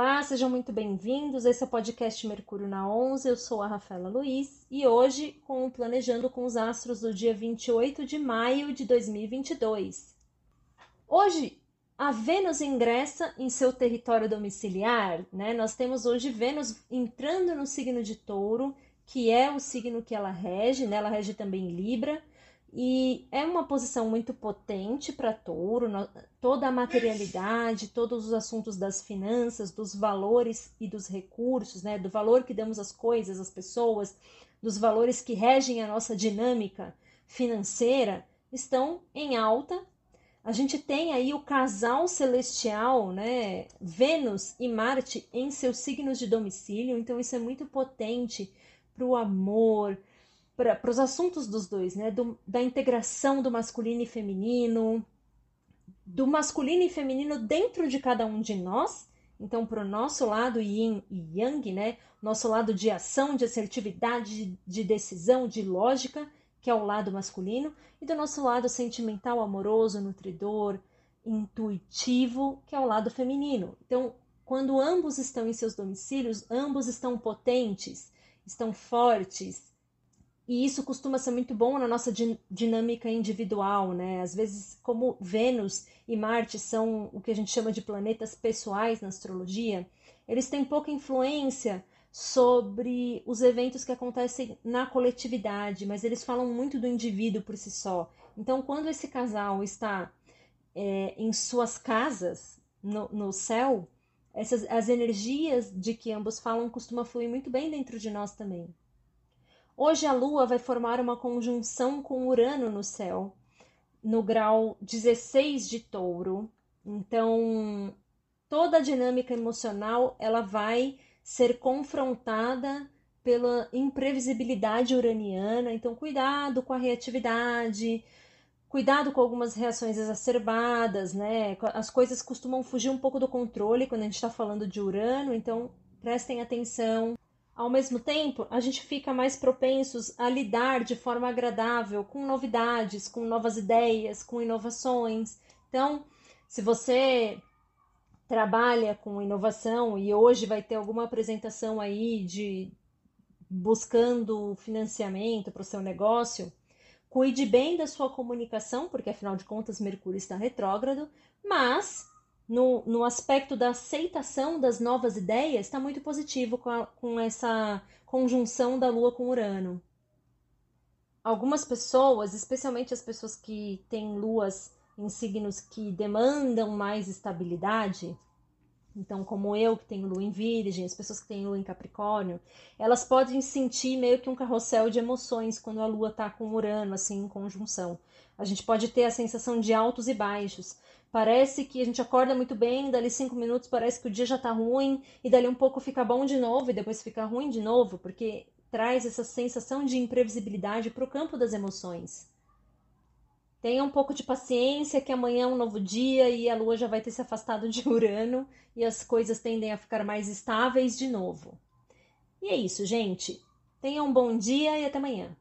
Olá, sejam muito bem-vindos. Esse é o podcast Mercúrio na 11. Eu sou a Rafaela Luiz e hoje com o Planejando com os Astros do dia 28 de maio de 2022. Hoje, a Vênus ingressa em seu território domiciliar, né? Nós temos hoje Vênus entrando no signo de Touro, que é o signo que ela rege, né? Ela rege também Libra e é uma posição muito potente para touro, toda a materialidade, todos os assuntos das finanças, dos valores e dos recursos, né? do valor que damos às coisas, às pessoas, dos valores que regem a nossa dinâmica financeira, estão em alta. A gente tem aí o casal celestial, né? Vênus e Marte em seus signos de domicílio, então isso é muito potente para o amor, para os assuntos dos dois, né? Do, da integração do masculino e feminino, do masculino e feminino dentro de cada um de nós. Então, para o nosso lado yin e yang, né? Nosso lado de ação, de assertividade, de decisão, de lógica, que é o lado masculino, e do nosso lado sentimental, amoroso, nutridor, intuitivo, que é o lado feminino. Então, quando ambos estão em seus domicílios, ambos estão potentes, estão fortes, e isso costuma ser muito bom na nossa dinâmica individual, né? Às vezes, como Vênus e Marte são o que a gente chama de planetas pessoais na astrologia, eles têm pouca influência sobre os eventos que acontecem na coletividade, mas eles falam muito do indivíduo por si só. Então, quando esse casal está é, em suas casas, no, no céu, essas, as energias de que ambos falam costumam fluir muito bem dentro de nós também. Hoje a Lua vai formar uma conjunção com Urano no céu, no grau 16 de Touro. Então, toda a dinâmica emocional ela vai ser confrontada pela imprevisibilidade uraniana. Então, cuidado com a reatividade, cuidado com algumas reações exacerbadas, né? As coisas costumam fugir um pouco do controle quando a gente está falando de Urano, então prestem atenção. Ao mesmo tempo, a gente fica mais propensos a lidar de forma agradável com novidades, com novas ideias, com inovações. Então, se você trabalha com inovação e hoje vai ter alguma apresentação aí de buscando financiamento para o seu negócio, cuide bem da sua comunicação, porque afinal de contas Mercúrio está retrógrado, mas no, no aspecto da aceitação das novas ideias, está muito positivo com, a, com essa conjunção da Lua com Urano. Algumas pessoas, especialmente as pessoas que têm luas em signos que demandam mais estabilidade, então, como eu, que tenho lua em Virgem, as pessoas que têm lua em Capricórnio, elas podem sentir meio que um carrossel de emoções quando a lua está com Urano, assim, em conjunção. A gente pode ter a sensação de altos e baixos. Parece que a gente acorda muito bem, dali cinco minutos parece que o dia já está ruim, e dali um pouco fica bom de novo, e depois fica ruim de novo, porque traz essa sensação de imprevisibilidade para o campo das emoções. Tenha um pouco de paciência, que amanhã é um novo dia e a Lua já vai ter se afastado de Urano e as coisas tendem a ficar mais estáveis de novo. E é isso, gente. Tenha um bom dia e até amanhã.